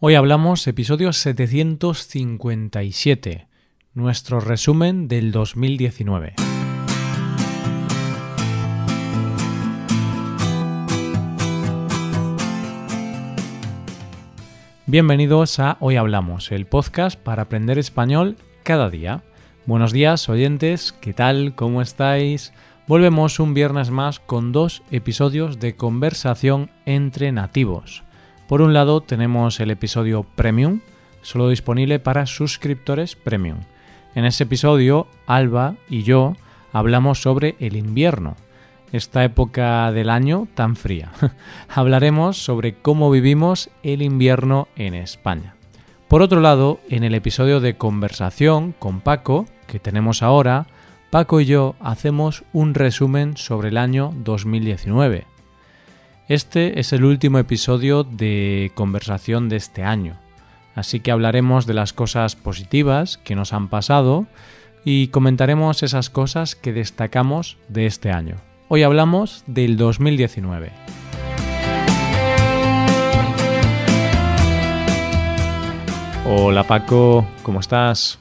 Hoy hablamos episodio 757, nuestro resumen del 2019. Bienvenidos a Hoy Hablamos, el podcast para aprender español cada día. Buenos días, oyentes, ¿qué tal? ¿Cómo estáis? Volvemos un viernes más con dos episodios de conversación entre nativos. Por un lado tenemos el episodio Premium, solo disponible para suscriptores Premium. En ese episodio, Alba y yo hablamos sobre el invierno, esta época del año tan fría. Hablaremos sobre cómo vivimos el invierno en España. Por otro lado, en el episodio de conversación con Paco, que tenemos ahora, Paco y yo hacemos un resumen sobre el año 2019. Este es el último episodio de conversación de este año, así que hablaremos de las cosas positivas que nos han pasado y comentaremos esas cosas que destacamos de este año. Hoy hablamos del 2019. Hola Paco, ¿cómo estás?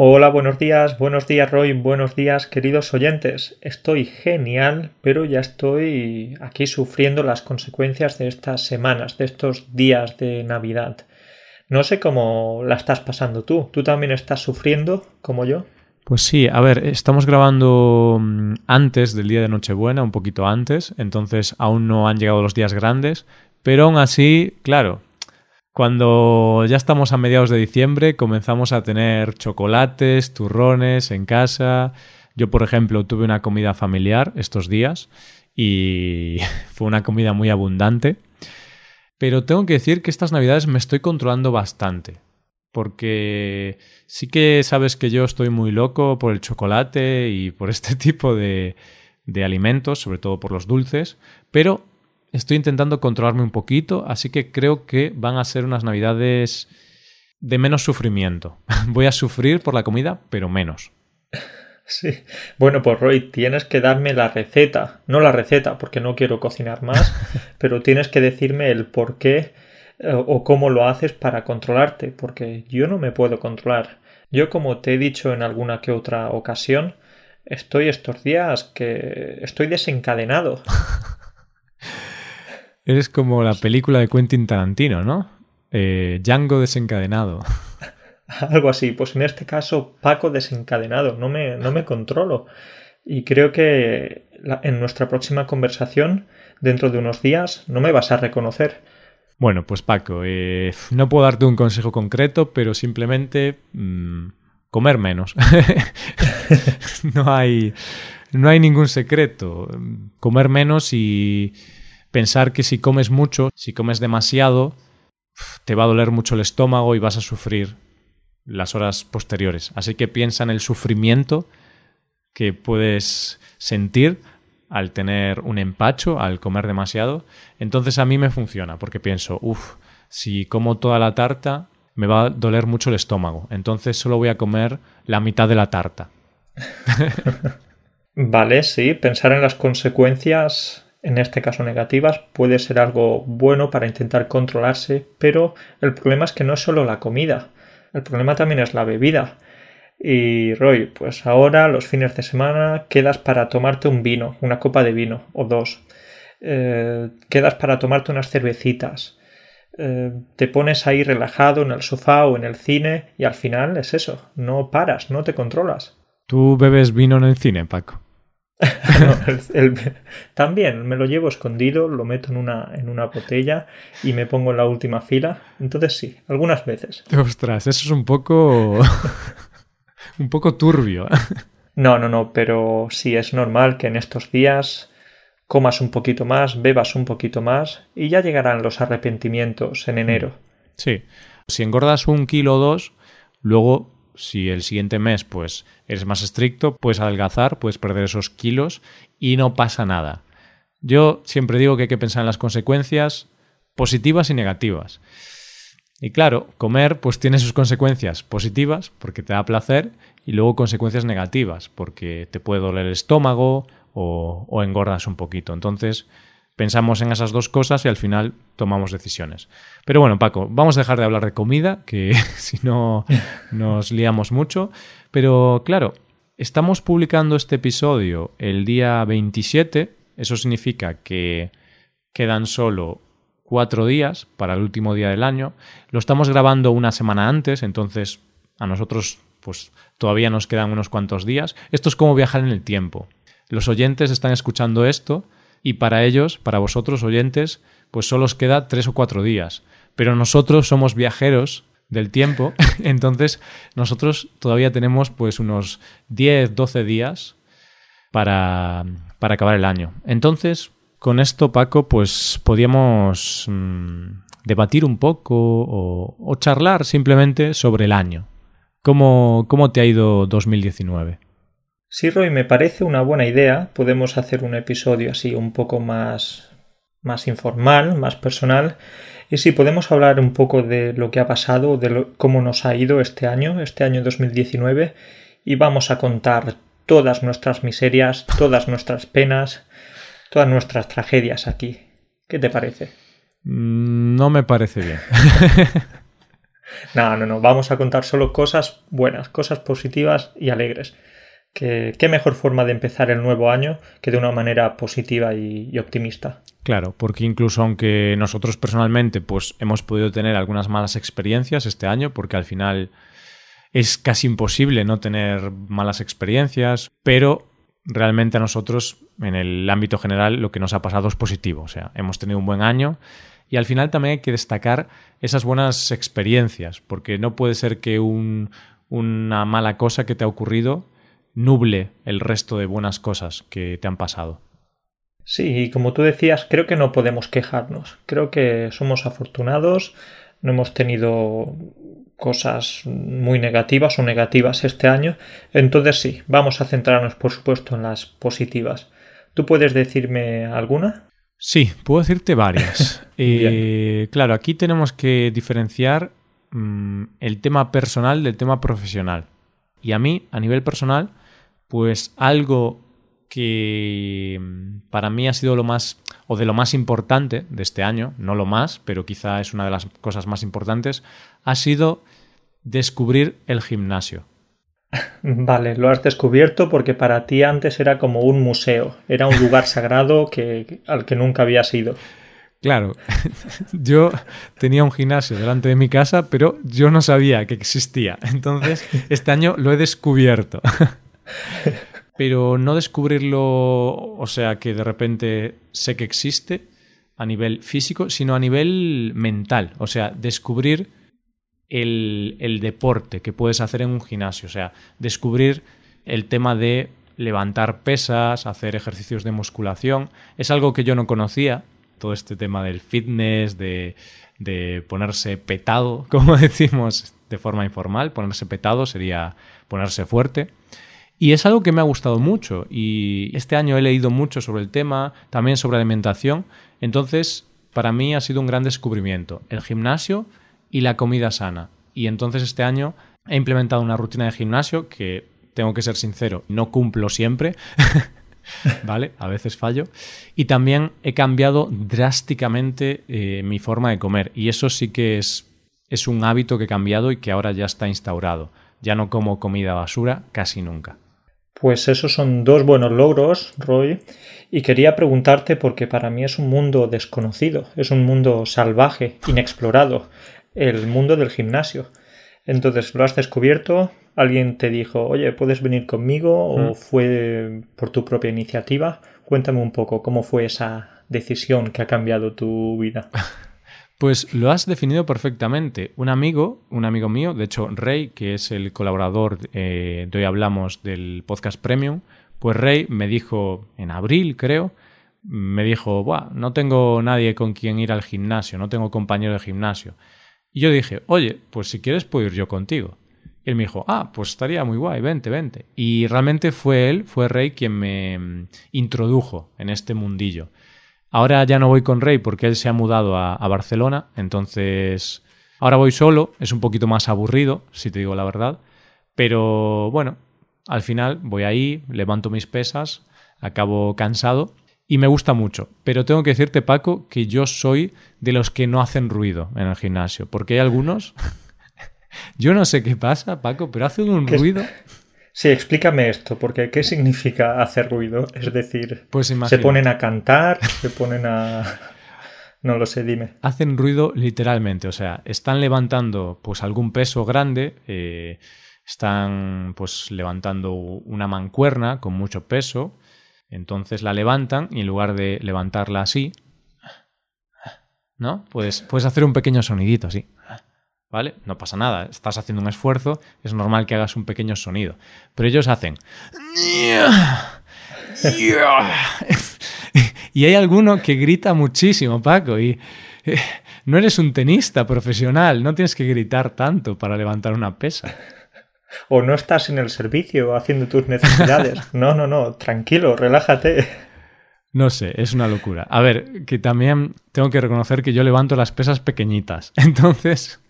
Hola, buenos días, buenos días Roy, buenos días queridos oyentes. Estoy genial, pero ya estoy aquí sufriendo las consecuencias de estas semanas, de estos días de Navidad. No sé cómo la estás pasando tú. ¿Tú también estás sufriendo como yo? Pues sí, a ver, estamos grabando mm, antes del día de Nochebuena, un poquito antes, entonces aún no han llegado los días grandes, pero aún así, claro, cuando ya estamos a mediados de diciembre comenzamos a tener chocolates, turrones en casa. Yo, por ejemplo, tuve una comida familiar estos días y fue una comida muy abundante. Pero tengo que decir que estas navidades me estoy controlando bastante. Porque sí que sabes que yo estoy muy loco por el chocolate y por este tipo de, de alimentos, sobre todo por los dulces, pero estoy intentando controlarme un poquito, así que creo que van a ser unas navidades de menos sufrimiento. Voy a sufrir por la comida, pero menos. Sí. Bueno, pues Roy, tienes que darme la receta. No la receta, porque no quiero cocinar más, pero tienes que decirme el por qué eh, o cómo lo haces para controlarte, porque yo no me puedo controlar. Yo, como te he dicho en alguna que otra ocasión, estoy estos días que estoy desencadenado. Eres como la película de Quentin Tarantino, ¿no? Eh, Django desencadenado. Algo así. Pues en este caso, Paco desencadenado. No me, no me controlo. Y creo que en nuestra próxima conversación, dentro de unos días, no me vas a reconocer. Bueno, pues Paco, eh, no puedo darte un consejo concreto, pero simplemente mm, comer menos. no, hay, no hay ningún secreto. Comer menos y pensar que si comes mucho, si comes demasiado, te va a doler mucho el estómago y vas a sufrir las horas posteriores. Así que piensa en el sufrimiento que puedes sentir al tener un empacho, al comer demasiado. Entonces a mí me funciona, porque pienso, uff, si como toda la tarta, me va a doler mucho el estómago. Entonces solo voy a comer la mitad de la tarta. vale, sí, pensar en las consecuencias en este caso negativas, puede ser algo bueno para intentar controlarse, pero el problema es que no es solo la comida, el problema también es la bebida. Y Roy, pues ahora los fines de semana quedas para tomarte un vino, una copa de vino o dos. Eh, quedas para tomarte unas cervecitas. Eh, te pones ahí relajado en el sofá o en el cine y al final es eso, no paras, no te controlas. ¿Tú bebes vino en el cine, Paco? también me lo llevo escondido, lo meto en una, en una botella y me pongo en la última fila. Entonces sí, algunas veces. Ostras, eso es un poco. un poco turbio. no, no, no, pero sí es normal que en estos días comas un poquito más, bebas un poquito más y ya llegarán los arrepentimientos en enero. Sí. Si engordas un kilo o dos, luego si el siguiente mes pues eres más estricto, puedes adelgazar, puedes perder esos kilos y no pasa nada. Yo siempre digo que hay que pensar en las consecuencias positivas y negativas. Y claro, comer pues tiene sus consecuencias positivas porque te da placer y luego consecuencias negativas porque te puede doler el estómago o, o engordas un poquito. Entonces, pensamos en esas dos cosas y al final tomamos decisiones. Pero bueno, Paco, vamos a dejar de hablar de comida, que si no nos liamos mucho. Pero claro, estamos publicando este episodio el día 27, eso significa que quedan solo cuatro días para el último día del año. Lo estamos grabando una semana antes, entonces a nosotros pues todavía nos quedan unos cuantos días. Esto es como viajar en el tiempo. Los oyentes están escuchando esto y para ellos, para vosotros oyentes, pues solo os queda tres o cuatro días. Pero nosotros somos viajeros del tiempo, entonces nosotros todavía tenemos pues unos 10, 12 días para, para acabar el año. Entonces, con esto, Paco, pues podíamos mm, debatir un poco o, o, charlar simplemente sobre el año. ¿Cómo, ¿Cómo te ha ido 2019? Sí, Roy, me parece una buena idea. Podemos hacer un episodio así un poco más, más informal, más personal. Y sí, podemos hablar un poco de lo que ha pasado, de cómo nos ha ido este año, este año 2019. Y vamos a contar todas nuestras miserias, todas nuestras penas, todas nuestras tragedias aquí. ¿Qué te parece? Mm, no me parece bien. no, no, no. Vamos a contar solo cosas buenas, cosas positivas y alegres qué mejor forma de empezar el nuevo año que de una manera positiva y, optimista. Claro, porque incluso aunque nosotros personalmente pues hemos podido tener algunas malas experiencias este año, porque al final es casi imposible no tener malas experiencias, pero realmente a nosotros en el ámbito general lo que nos ha pasado es positivo, o sea, hemos tenido un buen año y al final también hay que destacar esas buenas experiencias, porque no puede ser que una mala cosa que te ha ocurrido nuble el resto de buenas cosas que te han pasado. Sí, y como tú decías, creo que no podemos quejarnos. Creo que somos afortunados, no hemos tenido cosas muy negativas o negativas este año. Entonces sí, vamos a centrarnos por supuesto en las positivas. ¿Tú puedes decirme alguna? Sí, puedo decirte varias. eh, claro, aquí tenemos que diferenciar mmm, el tema personal del tema profesional. Y a mí, a nivel personal, pues algo que mm, para mí ha sido lo más o de lo más importante de este año, no lo más, pero quizá es una de las cosas más importantes, ha sido descubrir el gimnasio. Vale, lo has descubierto porque para ti antes era como un museo, era un lugar sagrado que, al que nunca habías ido. Claro, yo tenía un gimnasio delante de mi casa, pero yo no sabía que existía. Entonces, este año lo he descubierto. Pero no descubrirlo, o sea, que de repente sé que existe a nivel físico, sino a nivel mental. O sea, descubrir el, deporte que puedes hacer en un gimnasio. O sea, descubrir el tema de levantar pesas, hacer ejercicios de musculación. Es algo que yo no conocía, todo este tema del fitness, de, ponerse petado, como decimos de forma informal. Ponerse petado sería ponerse fuerte. Y es algo que me ha gustado mucho y este año he leído mucho sobre el tema, también sobre alimentación, entonces para mí ha sido un gran descubrimiento, el gimnasio y la comida sana. Y entonces este año he implementado una rutina de gimnasio que, tengo que ser sincero, no cumplo siempre, ¿vale? A veces fallo. Y también he cambiado drásticamente eh, mi forma de comer y eso sí que es, es un hábito que he cambiado y que ahora ya está instaurado. Ya no como comida basura casi nunca. Pues esos son dos buenos logros, Roy, y quería preguntarte porque para mí es un mundo desconocido, es un mundo salvaje, inexplorado, el mundo del gimnasio. Entonces, ¿lo has descubierto? ¿Alguien te dijo, oye, puedes venir conmigo? ¿O mm. fue por tu propia iniciativa? Cuéntame un poco cómo fue esa decisión que ha cambiado tu vida. Pues lo has definido perfectamente. Un amigo, un amigo mío, de hecho Rey, que es el colaborador eh, de hoy hablamos del podcast Premium, pues Rey me dijo en abril, creo, me dijo, Buah, no tengo nadie con quien ir al gimnasio, no tengo compañero de gimnasio. Y yo dije, oye, pues si quieres puedo ir yo contigo. Y él me dijo, ah, pues estaría muy guay, vente, vente. Y realmente fue él, fue Rey quien me mm, introdujo en este mundillo. Ahora ya no voy con Rey porque él se ha mudado a, Barcelona, entonces ahora voy solo, es un poquito más aburrido, si te digo la verdad, pero bueno, al final voy ahí, levanto mis pesas, acabo cansado y me gusta mucho. Pero tengo que decirte, Paco, que yo soy de los que no hacen ruido en el gimnasio, porque hay algunos... yo no sé qué pasa, Paco, pero hacen un ruido... Sí, explícame esto, porque ¿qué significa hacer ruido? Es decir, pues se ponen a cantar, se ponen a... No lo sé, dime. Hacen ruido literalmente, o sea, están levantando pues algún peso grande, eh, están pues levantando una mancuerna con mucho peso, entonces la levantan y en lugar de levantarla así, ¿no? Puedes, puedes hacer un pequeño sonidito así. ¿Vale? No pasa nada, estás haciendo un esfuerzo, es normal que hagas un pequeño sonido. Pero ellos hacen... y hay alguno que grita muchísimo, Paco, y eh, no eres un tenista profesional, no tienes que gritar tanto para levantar una pesa. O no estás en el servicio haciendo tus necesidades. No, no, no, tranquilo, relájate. No sé, es una locura. A ver, que también tengo que reconocer que yo levanto las pesas pequeñitas. Entonces,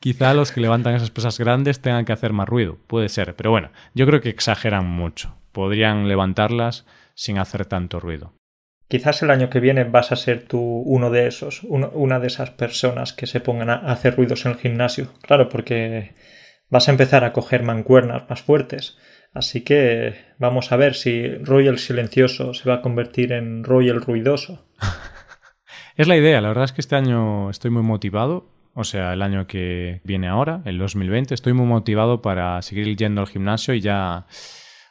Quizá los que levantan esas pesas grandes tengan que hacer más ruido, puede ser, pero bueno, yo creo que exageran mucho. Podrían levantarlas sin hacer tanto ruido. Quizás el año que viene vas a ser tú uno de esos, una de esas personas que se pongan a hacer ruidos en el gimnasio. Claro, porque vas a empezar a coger mancuernas más fuertes. Así que vamos a ver si Royal silencioso se va a convertir en Royal ruidoso. es la idea, la verdad es que este año estoy muy motivado o sea, el año que viene ahora, el 2020, estoy muy motivado para seguir yendo al gimnasio y ya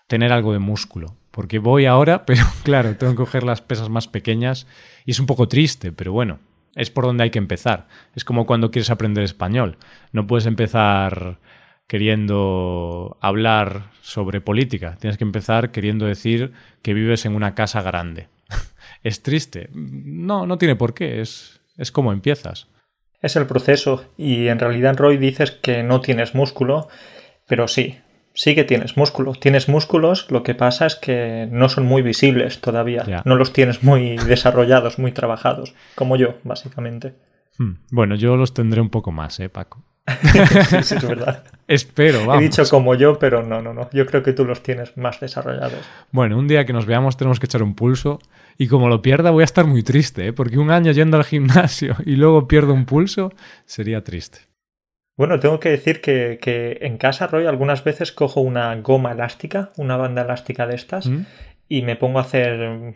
tener algo de músculo. Porque voy ahora, pero claro, tengo que coger las pesas más pequeñas y es un poco triste, pero bueno, es por donde hay que empezar. Es como cuando quieres aprender español. No puedes empezar queriendo hablar sobre política. Tienes que empezar queriendo decir que vives en una casa grande. ¿Es triste? No, no tiene por qué. Es, es como empiezas. Es el proceso y en realidad Roy dices que no tienes músculo, pero sí, sí que tienes músculo. Tienes músculos, lo que pasa es que no son muy visibles todavía. No los tienes muy desarrollados, muy trabajados, como yo, básicamente. Hmm. Bueno, yo los tendré un poco más, ¿eh, Paco? sí, sí, es verdad. Espero, vamos. He dicho como yo, pero no, no, no. Yo creo que tú los tienes más desarrollados. Bueno, un día que nos veamos tenemos que echar un pulso. Y como lo pierda voy a estar muy triste, ¿eh? porque un año yendo al gimnasio y luego pierdo un pulso sería triste. Bueno, tengo que decir que, que en casa, Roy, algunas veces cojo una goma elástica, una banda elástica de estas, ¿Mm? y me pongo a hacer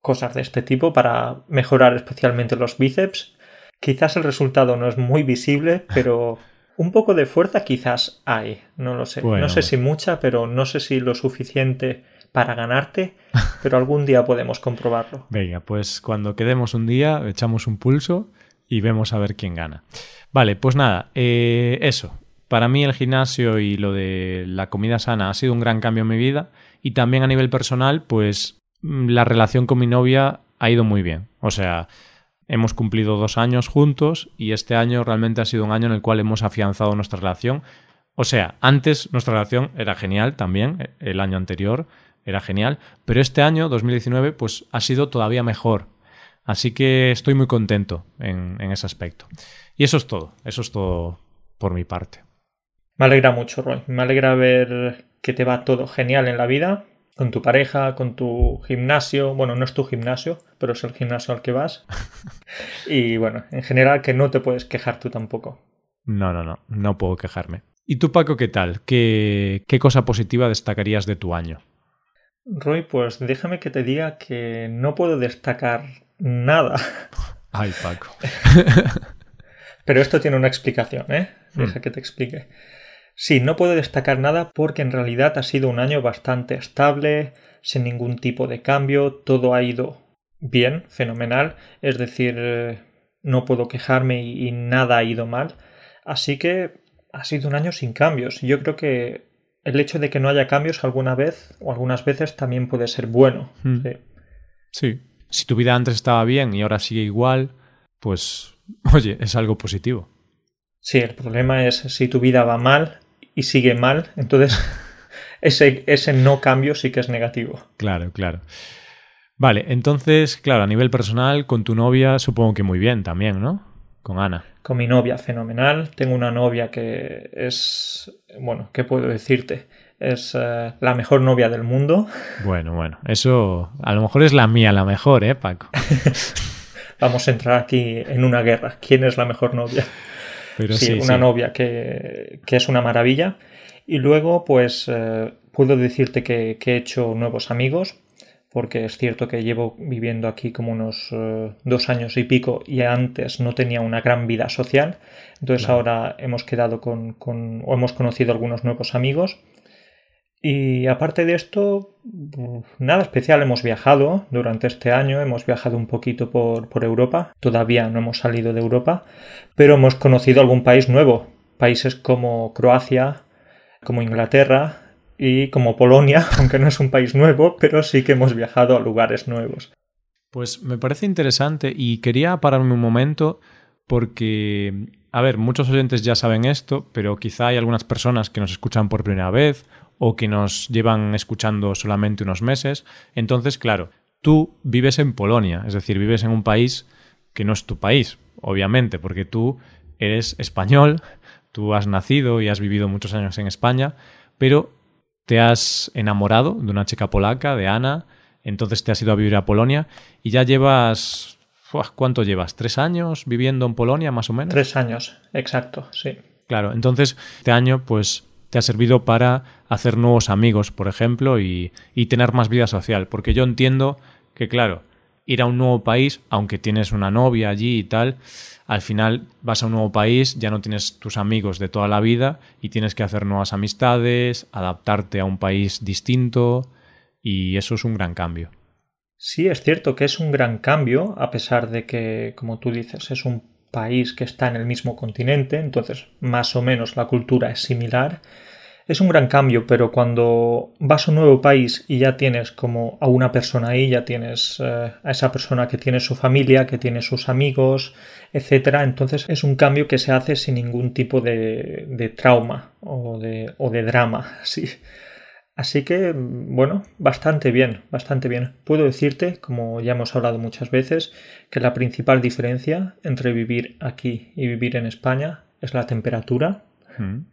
cosas de este tipo para mejorar especialmente los bíceps. Quizás el resultado no es muy visible, pero un poco de fuerza quizás hay, no lo sé. no sé si mucha, pero no sé si lo suficiente para ganarte, pero algún día podemos comprobarlo. Venga, pues cuando quedemos un día echamos un pulso y vemos a ver quién gana. Vale, pues nada, eh, eso. Para mí el gimnasio y lo de la comida sana ha sido un gran cambio en mi vida y también a nivel personal, pues mm, la relación con mi novia ha ido muy bien. O sea, Hemos cumplido dos años juntos y este año realmente ha sido un año en el cual hemos afianzado nuestra relación. O sea, antes nuestra relación era genial también, el año anterior era genial, pero este año, 2019, pues ha sido todavía mejor. Así que estoy muy contento en, ese aspecto. Y eso es todo, eso es todo por mi parte. Me alegra mucho, Roy. Me alegra ver que te va todo genial en la vida con tu pareja, con tu gimnasio. Bueno, no es tu gimnasio, pero es el gimnasio al que vas. y bueno, en general que no te puedes quejar tú tampoco. No, no, no, no puedo quejarme. ¿Y tú, Paco, qué tal? ¿Qué, qué cosa positiva destacarías de tu año? Roy, pues déjame que te diga que no puedo destacar nada. Ay, Paco. Pero esto tiene una explicación, ¿eh? Deja mm. que te explique. Sí, no puedo destacar nada porque en realidad ha sido un año bastante estable, sin ningún tipo de cambio, todo ha ido bien, fenomenal, es decir, eh, no puedo quejarme y, nada ha ido mal, así que ha sido un año sin cambios. Yo creo que el hecho de que no haya cambios alguna vez o algunas veces también puede ser bueno. Hmm. Sí. sí, si tu vida antes estaba bien y ahora sigue igual, pues oye, es algo positivo. Sí, el problema es si tu vida va mal y sigue mal, entonces ese, ese no cambio sí que es negativo. Claro, claro. Vale, entonces, claro, a nivel personal, con tu novia supongo que muy bien también, ¿no? Con Ana. Con mi novia, fenomenal. Tengo una novia que es, bueno, ¿qué puedo decirte? es eh, la mejor novia del mundo. Bueno, bueno, eso a lo mejor es la mía la mejor, ¿eh, Paco? Vamos a entrar aquí en una guerra. ¿Quién es la mejor novia? Pero sí, una novia que, es una maravilla. Y luego, pues, eh, puedo decirte que, he hecho nuevos amigos, porque es cierto que llevo viviendo aquí como unos eh, dos años y pico y antes no tenía una gran vida social. Entonces ahora hemos quedado con, con, o hemos conocido algunos nuevos amigos y aparte de esto, nada especial, hemos viajado durante este año, hemos viajado un poquito por, por, Europa, todavía no hemos salido de Europa, pero hemos conocido algún país nuevo, países como Croacia, como Inglaterra y como Polonia, aunque no es un país nuevo, pero sí que hemos viajado a lugares nuevos. Pues me parece interesante y quería pararme un momento porque, a ver, muchos oyentes ya saben esto, pero quizá hay algunas personas que nos escuchan por primera vez o que nos llevan escuchando solamente unos meses. Entonces, claro, tú vives en Polonia, es decir, vives en un país que no es tu país, obviamente, porque tú eres español, tú has nacido y has vivido muchos años en España, pero te has enamorado de una chica polaca, de Ana, entonces te has ido a vivir a Polonia y ya llevas... ¿Cuánto llevas? ¿Tres años viviendo en Polonia, más o menos? Tres años, exacto, sí. Claro, entonces este año pues te ha servido para hacer nuevos amigos, por ejemplo, y, tener más vida social. Porque yo entiendo que, claro, ir a un nuevo país, aunque tienes una novia allí y tal, al final vas a un nuevo país, ya no tienes tus amigos de toda la vida y tienes que hacer nuevas amistades, adaptarte a un país distinto y eso es un gran cambio. Sí, es cierto que es un gran cambio, a pesar de que, como tú dices, es un país que está en el mismo continente, entonces más o menos la cultura es similar. Es un gran cambio, pero cuando vas a un nuevo país y ya tienes como a una persona ahí, ya tienes eh, a esa persona que tiene su familia, que tiene sus amigos, etcétera, entonces es un cambio que se hace sin ningún tipo de, trauma o de, o de drama, sí. Así que, bueno, bastante bien, bastante bien. Puedo decirte, como ya hemos hablado muchas veces, que la principal diferencia entre vivir aquí y vivir en España es la temperatura. Mm.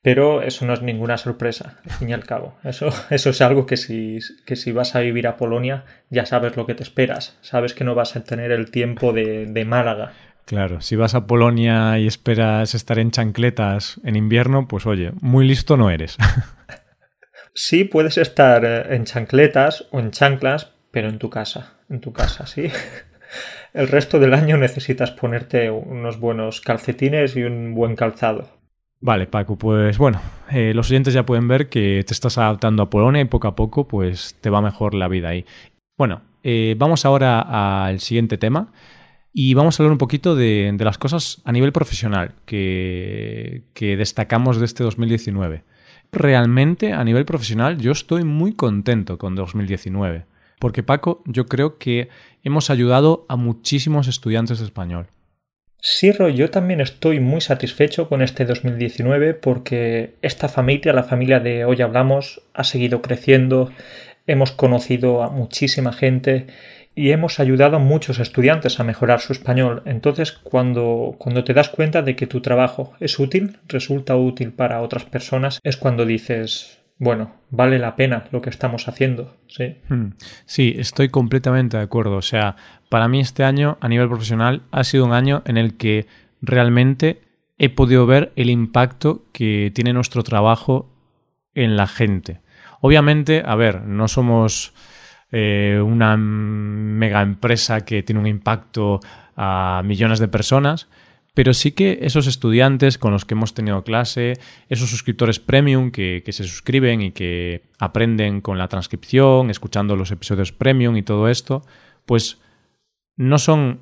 Pero eso no es ninguna sorpresa, al fin y al cabo. Eso, eso es algo que si, que si vas a vivir a Polonia ya sabes lo que te esperas. Sabes que no vas a tener el tiempo de, de Málaga. Claro, si vas a Polonia y esperas estar en chancletas en invierno, pues oye, muy listo no eres. Sí, puedes estar eh, en chancletas o en chanclas, pero en tu casa, en tu casa, sí. El resto del año necesitas ponerte unos buenos calcetines y un buen calzado. Vale, Paco, pues bueno, eh, los oyentes ya pueden ver que te estás adaptando a Polonia y poco a poco pues te va mejor la vida ahí. Bueno, eh, vamos ahora al siguiente tema y vamos a hablar un poquito de, las cosas a nivel profesional que, que destacamos de este 2019 realmente a nivel profesional yo estoy muy contento con 2019. Porque Paco, yo creo que hemos ayudado a muchísimos estudiantes de español. Sí, yo también estoy muy satisfecho con este 2019 porque esta familia, la familia de Hoy Hablamos, ha seguido creciendo, hemos conocido a muchísima gente y hemos ayudado a muchos estudiantes a mejorar su español. Entonces, cuando, cuando te das cuenta de que tu trabajo es útil, resulta útil para otras personas, es cuando dices, bueno, vale la pena lo que estamos haciendo. Sí. Hmm. Sí, estoy completamente de acuerdo. O sea, para mí este año a nivel profesional ha sido un año en el que realmente he podido ver el impacto que tiene nuestro trabajo en la gente. Obviamente, a ver, no somos eh, una mega empresa que tiene un impacto a millones de personas, pero sí que esos estudiantes con los que hemos tenido clase, esos suscriptores premium que, que, se suscriben y que aprenden con la transcripción, escuchando los episodios premium y todo esto, pues no son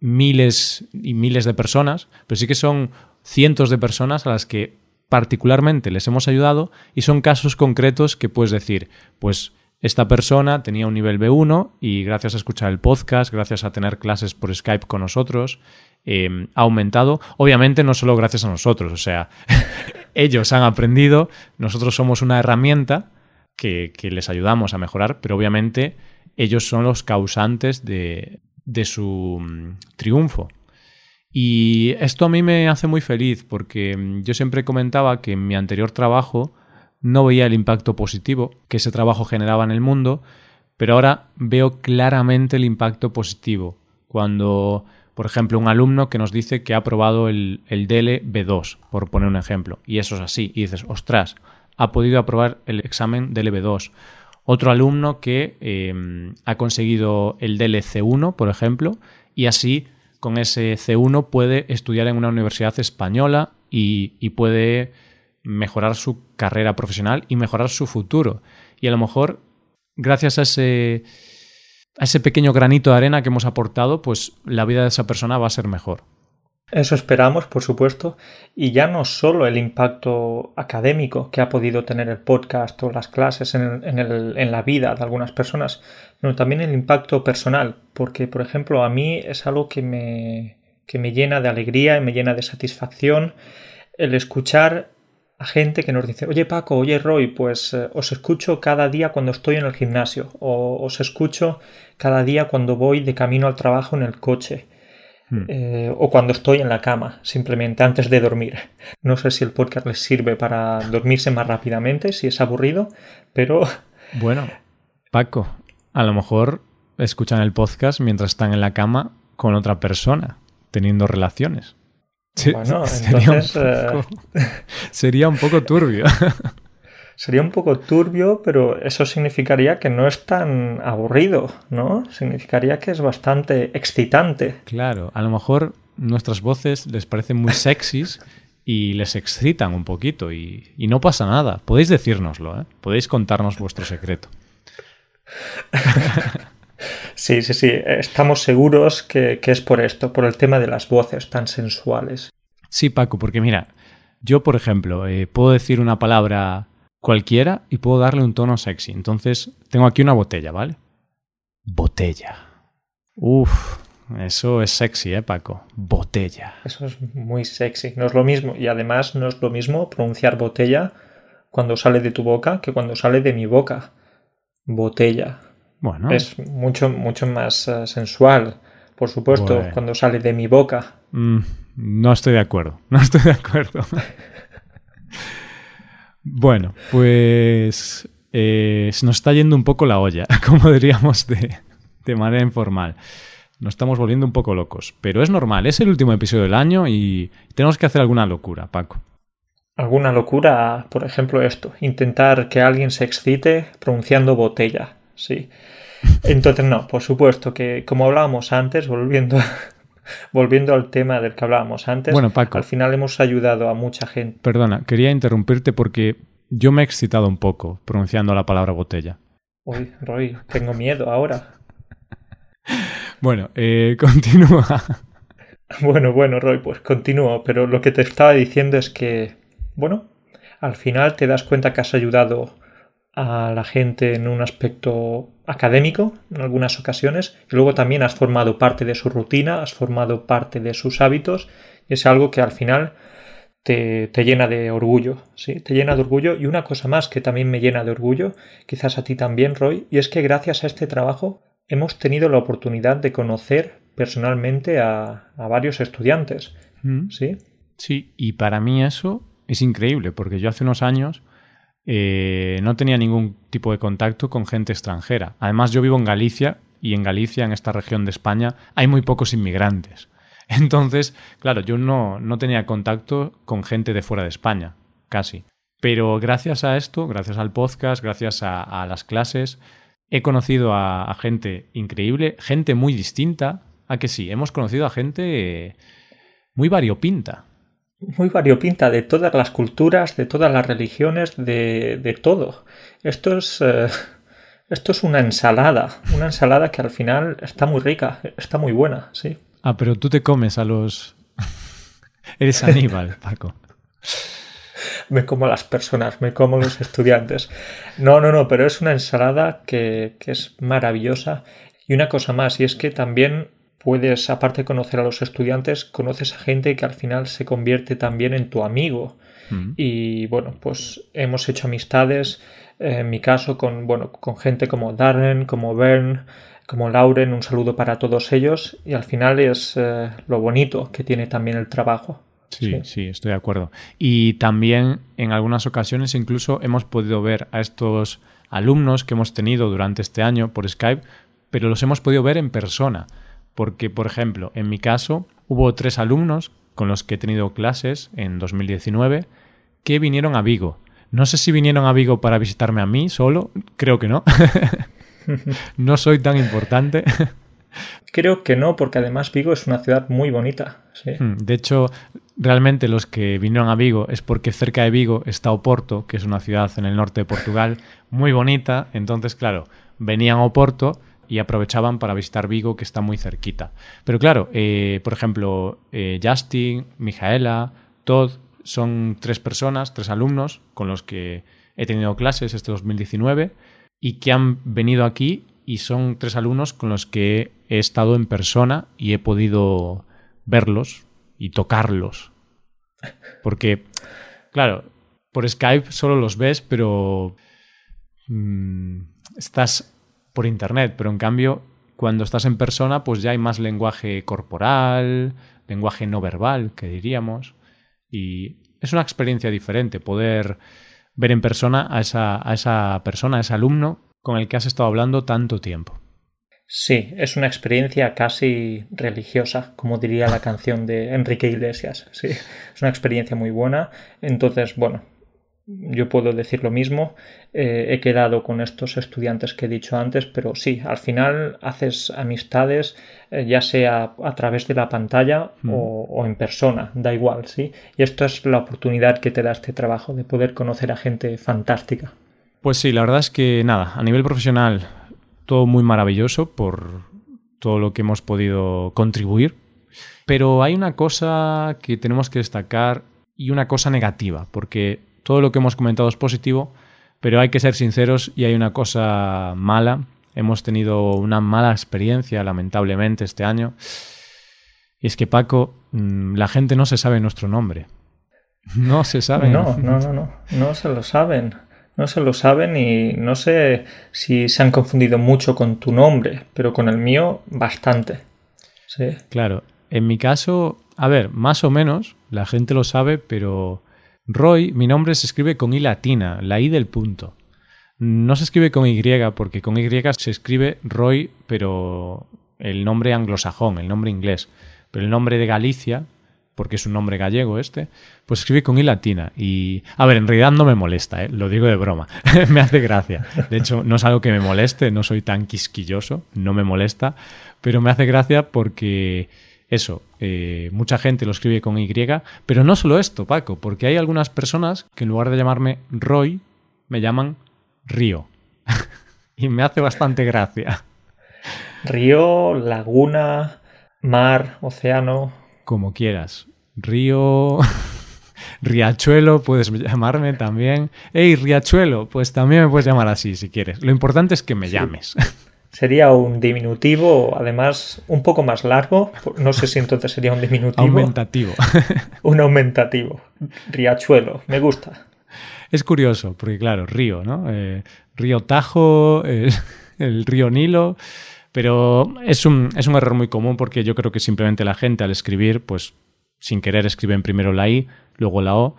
miles y miles de personas, pero sí que son cientos de personas a las que particularmente les hemos ayudado y son casos concretos que puedes decir, pues esta persona tenía un nivel B1 y gracias a escuchar el podcast, gracias a tener clases por Skype con nosotros, eh, ha aumentado. Obviamente no solo gracias a nosotros, o sea, ellos han aprendido, nosotros somos una herramienta que, les ayudamos a mejorar, pero obviamente ellos son los causantes de, de su mm, triunfo. Y esto a mí me hace muy feliz porque mm, yo siempre comentaba que en mi anterior trabajo no veía el impacto positivo que ese trabajo generaba en el mundo, pero ahora veo claramente el impacto positivo. Cuando, por ejemplo, un alumno que nos dice que ha aprobado el, el DL B2, por poner un ejemplo, y eso es así, y dices, ostras, ha podido aprobar el examen del B2. Otro alumno que em, ha conseguido el DLC1, por ejemplo, y así con ese C1 puede estudiar en una universidad española y, puede mejorar su carrera profesional y mejorar su futuro. Y a lo mejor, gracias a ese, a ese pequeño granito de arena que hemos aportado, pues la vida de esa persona va a ser mejor. Eso esperamos, por supuesto, y ya no solo el impacto académico que ha podido tener el podcast o las clases en, en, la vida de algunas personas, sino también el impacto personal, porque, por ejemplo, a mí es algo que me, que me llena de alegría y me llena de satisfacción el escuchar a gente que nos dice, oye Paco, oye Roy, pues eh, os escucho cada día cuando estoy en el gimnasio, o os escucho cada día cuando voy de camino al trabajo en el coche Hmm. Eh, o cuando estoy en la cama, simplemente antes de dormir. No sé si el podcast les sirve para dormirse más rápidamente, si es aburrido, pero... Bueno, Paco, a lo mejor escuchan el podcast mientras están en la cama con otra persona, teniendo relaciones. Bueno, sería, un poco, eh, sería un poco turbio. sería un poco turbio, pero eso significaría que no es tan aburrido, ¿no? Significaría que es bastante excitante. Claro, a lo mejor nuestras voces les parecen muy sexys y les excitan un poquito y, no pasa nada. Podéis decírnoslo, ¿eh? Podéis contarnos vuestro secreto. Sí, sí, sí. Estamos seguros que, que, es por esto, por el tema de las voces tan sensuales. Sí, Paco, porque mira, yo, por ejemplo, eh, puedo decir una palabra cualquiera y puedo darle un tono sexy. Entonces, tengo aquí una botella, ¿vale? Botella. Uf, eso es sexy, ¿eh, Paco? Botella. Eso es muy sexy. No es lo mismo. Y además no es lo mismo pronunciar botella cuando sale de tu boca que cuando sale de mi boca. Botella. Bueno. Es mucho, mucho más eh, sensual, por supuesto, cuando sale de mi boca. Mm, no estoy de acuerdo. No estoy de acuerdo. Bueno, pues eh, se nos está yendo un poco la olla, como diríamos de, de manera informal. Nos estamos volviendo un poco locos, pero es normal, es el último episodio del año y tenemos que hacer alguna locura, Paco. Alguna locura, por ejemplo esto, intentar que alguien se excite pronunciando botella, sí. Entonces no, por supuesto que como hablábamos antes, volviendo volviendo al tema del que hablábamos antes, bueno, Paco, al final hemos ayudado a mucha gente. Perdona, quería interrumpirte porque yo me he excitado un poco pronunciando la palabra botella. Uy, Roy, tengo miedo ahora. bueno, eh, continúa. Bueno, bueno, Roy, pues continúo, pero lo que te estaba diciendo es que, bueno, al final te das cuenta que has ayudado a la gente en un aspecto académico en algunas ocasiones y luego también has formado parte de su rutina, has formado parte de sus hábitos y es algo que al final te, te, llena de orgullo, ¿sí? Te llena de orgullo y una cosa más que también me llena de orgullo, quizás a ti también, Roy, y es que gracias a este trabajo hemos tenido la oportunidad de conocer personalmente a, a varios estudiantes, mm. ¿sí? Sí, y para mí eso es increíble porque yo hace unos años eh, no tenía ningún tipo de contacto con gente extranjera. Además, yo vivo en Galicia y en Galicia, en esta región de España, hay muy pocos inmigrantes. Entonces, claro, yo no, no tenía contacto con gente de fuera de España, casi. Pero gracias a esto, gracias al podcast, gracias a, las clases, he conocido a, gente increíble, gente muy distinta. ¿A que sí? Hemos conocido a gente muy variopinta muy variopinta de todas las culturas, de todas las religiones, de, de todo. Esto es, eh, esto es una ensalada, una ensalada que al final está muy rica, está muy buena, sí. Ah, pero tú te comes a los... Eres Aníbal, Paco. me como a las personas, me como a los estudiantes. No, no, no, pero es una ensalada que, que es maravillosa. Y una cosa más, y es que también puedes, aparte de conocer a los estudiantes, conoces a gente que al final se convierte también en tu amigo. Mm. Y bueno, pues hemos hecho amistades, eh, en mi caso, con, bueno, con gente como Darren, como Bern, como Lauren, un saludo para todos ellos. Y al final es eh, lo bonito que tiene también el trabajo. Sí, sí, estoy de acuerdo. Y también en algunas ocasiones incluso hemos podido ver a estos alumnos que hemos tenido durante este año por Skype, pero los hemos podido ver en persona. Porque, por ejemplo, en mi caso hubo tres alumnos con los que he tenido clases en 2019 que vinieron a Vigo. No sé si vinieron a Vigo para visitarme a mí solo, creo que no. no soy tan importante. Creo que no, porque además Vigo es una ciudad muy bonita. Hmm, de hecho, realmente los que vinieron a Vigo es porque cerca de Vigo está Oporto, que es una ciudad en el norte de Portugal muy bonita. Entonces, claro, venían a Oporto y aprovechaban para visitar Vigo, que está muy cerquita. Pero claro, eh, por ejemplo, eh, Justin, Mijaela, Todd, son tres personas, tres alumnos con los que he tenido clases este 2019 y que han venido aquí y son tres alumnos con los que he estado en persona y he podido verlos y tocarlos. Porque, claro, por Skype solo los ves, pero mm, estás por internet, pero en cambio, cuando estás en persona, pues ya hay más lenguaje corporal, lenguaje no verbal, que diríamos. Y es una experiencia diferente poder ver en persona a esa, a esa persona, a ese alumno con el que has estado hablando tanto tiempo. Sí, es una experiencia casi religiosa, como diría la canción de Enrique Iglesias. Sí, es una experiencia muy buena. Entonces, bueno, yo puedo decir lo mismo. Eh, he quedado con estos estudiantes que he dicho antes, pero sí, al final haces amistades, eh, ya sea a través de la pantalla mm. o, o, en persona, da igual, sí. Y esto es la oportunidad que te da este trabajo de poder conocer a gente fantástica. Pues sí, la verdad es que nada, a nivel profesional todo muy maravilloso por todo lo que hemos podido contribuir, pero hay una cosa que tenemos que destacar y una cosa negativa, porque todo lo que hemos comentado es positivo, pero hay que ser sinceros y hay una cosa mala. Hemos tenido una mala experiencia, lamentablemente, este año. Y es que, Paco, mm, la gente no se sabe nuestro nombre. No se sabe. No, no, no, no. No se lo saben no se lo saben y no sé si se han confundido mucho con tu nombre, pero con el mío bastante. Sí. Claro, en mi caso, a ver, más o menos, la gente lo sabe, pero Roy, mi nombre se escribe con I latina, la I del punto. No se escribe con Y, porque con Y se escribe Roy, pero el nombre anglosajón, el nombre inglés. Pero el nombre de Galicia, porque es un nombre gallego este, pues escribe con I latina. Y, a ver, en realidad no me molesta, ¿eh? lo digo de broma, me hace gracia. De hecho, no es algo que me moleste, no soy tan quisquilloso, no me molesta, pero me hace gracia porque eso, eh, mucha gente lo escribe con Y, pero no solo esto, Paco, porque hay algunas personas que en lugar de llamarme Roy, me llaman Río. y me hace bastante gracia. Río, laguna, mar, océano como quieras. Río, Riachuelo, puedes llamarme también. ¡Ey, Riachuelo! Pues también me puedes llamar así si quieres. Lo importante es que me llames. Sería un diminutivo, además un poco más largo. No sé si entonces sería un diminutivo. Aumentativo. un aumentativo. Riachuelo, me gusta. Es curioso, porque claro, río, ¿no? Eh, río Tajo, el río Nilo. Pero es un, es un error muy común porque yo creo que simplemente la gente al escribir, pues sin querer escriben primero la I, luego la O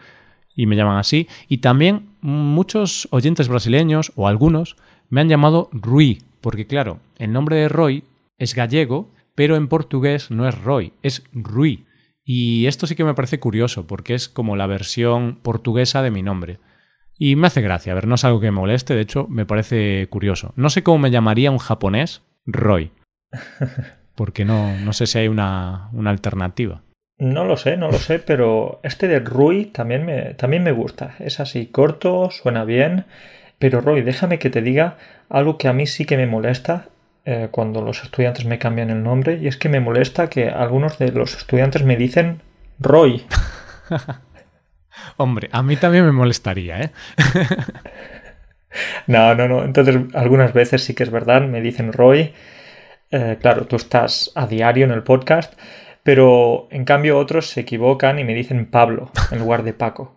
y me llaman así. Y también muchos oyentes brasileños, o algunos, me han llamado Rui, porque claro, el nombre de Roy es gallego, pero en portugués no es Roy, es Rui. Y esto sí que me parece curioso, porque es como la versión portuguesa de mi nombre. Y me hace gracia, a ver, no es algo que me moleste, de hecho me parece curioso. No sé cómo me llamaría un japonés, Roy. Porque no, no sé si hay una, una, alternativa. No lo sé, no lo sé, pero este de Rui también me, también me gusta. Es así, corto, suena bien. Pero Roy, déjame que te diga algo que a mí sí que me molesta eh, cuando los estudiantes me cambian el nombre, y es que me molesta que algunos de los estudiantes me dicen Roy. Hombre, a mí también me molestaría, ¿eh? No, no, no. Entonces, algunas veces sí que es verdad, me dicen Roy. Eh, claro, tú estás a diario en el podcast, pero en cambio otros se equivocan y me dicen Pablo en lugar de Paco.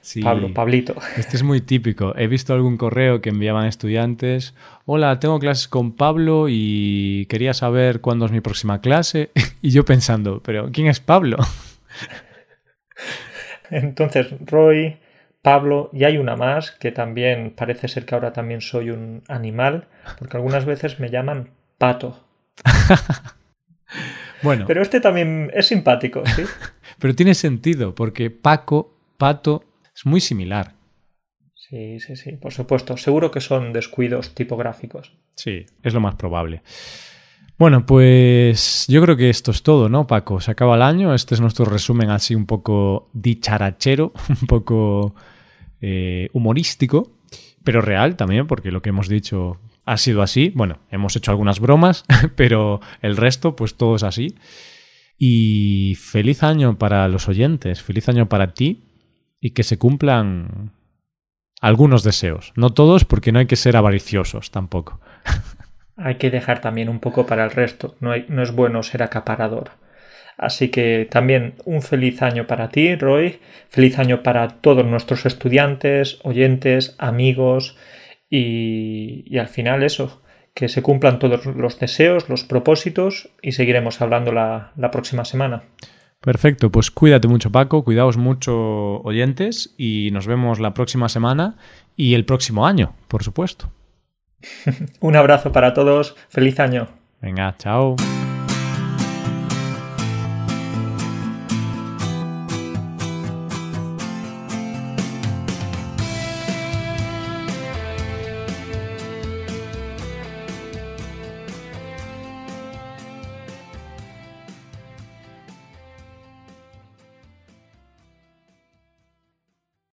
Sí, Pablo, Pablito. Este es muy típico. He visto algún correo que enviaban estudiantes. Hola, tengo clases con Pablo y quería saber cuándo es mi próxima clase. Y yo pensando, pero ¿quién es Pablo? Entonces, Roy, Pablo, y hay una más que también parece ser que ahora también soy un animal, porque algunas veces me llaman pato. bueno. Pero este también es simpático, ¿sí? Pero tiene sentido, porque Paco, es muy similar. Sí, sí, sí, por supuesto. Seguro que son descuidos tipográficos. Sí, es lo más probable. Bueno, pues yo creo que esto es todo, ¿no, Paco? Se acaba el año. Este es nuestro resumen así un poco dicharachero, un poco eh, humorístico, pero real también, porque lo que hemos dicho ha sido así. Bueno, hemos hecho algunas bromas, pero el resto, pues todo es así. Y feliz año para los oyentes, feliz año para ti y que se cumplan algunos deseos. No todos, porque no hay que ser avariciosos tampoco. hay que dejar también un poco para el resto. No, es bueno ser acaparador. Así que también un feliz año para ti, Roy. Feliz año para todos nuestros estudiantes, oyentes, amigos. Y, al final eso, que se cumplan todos los deseos, los propósitos y seguiremos hablando la, la próxima semana. Perfecto, pues cuídate mucho Paco, cuidaos mucho oyentes y nos vemos la próxima semana y el próximo año, por supuesto. Un abrazo para todos, feliz año. Venga, chao.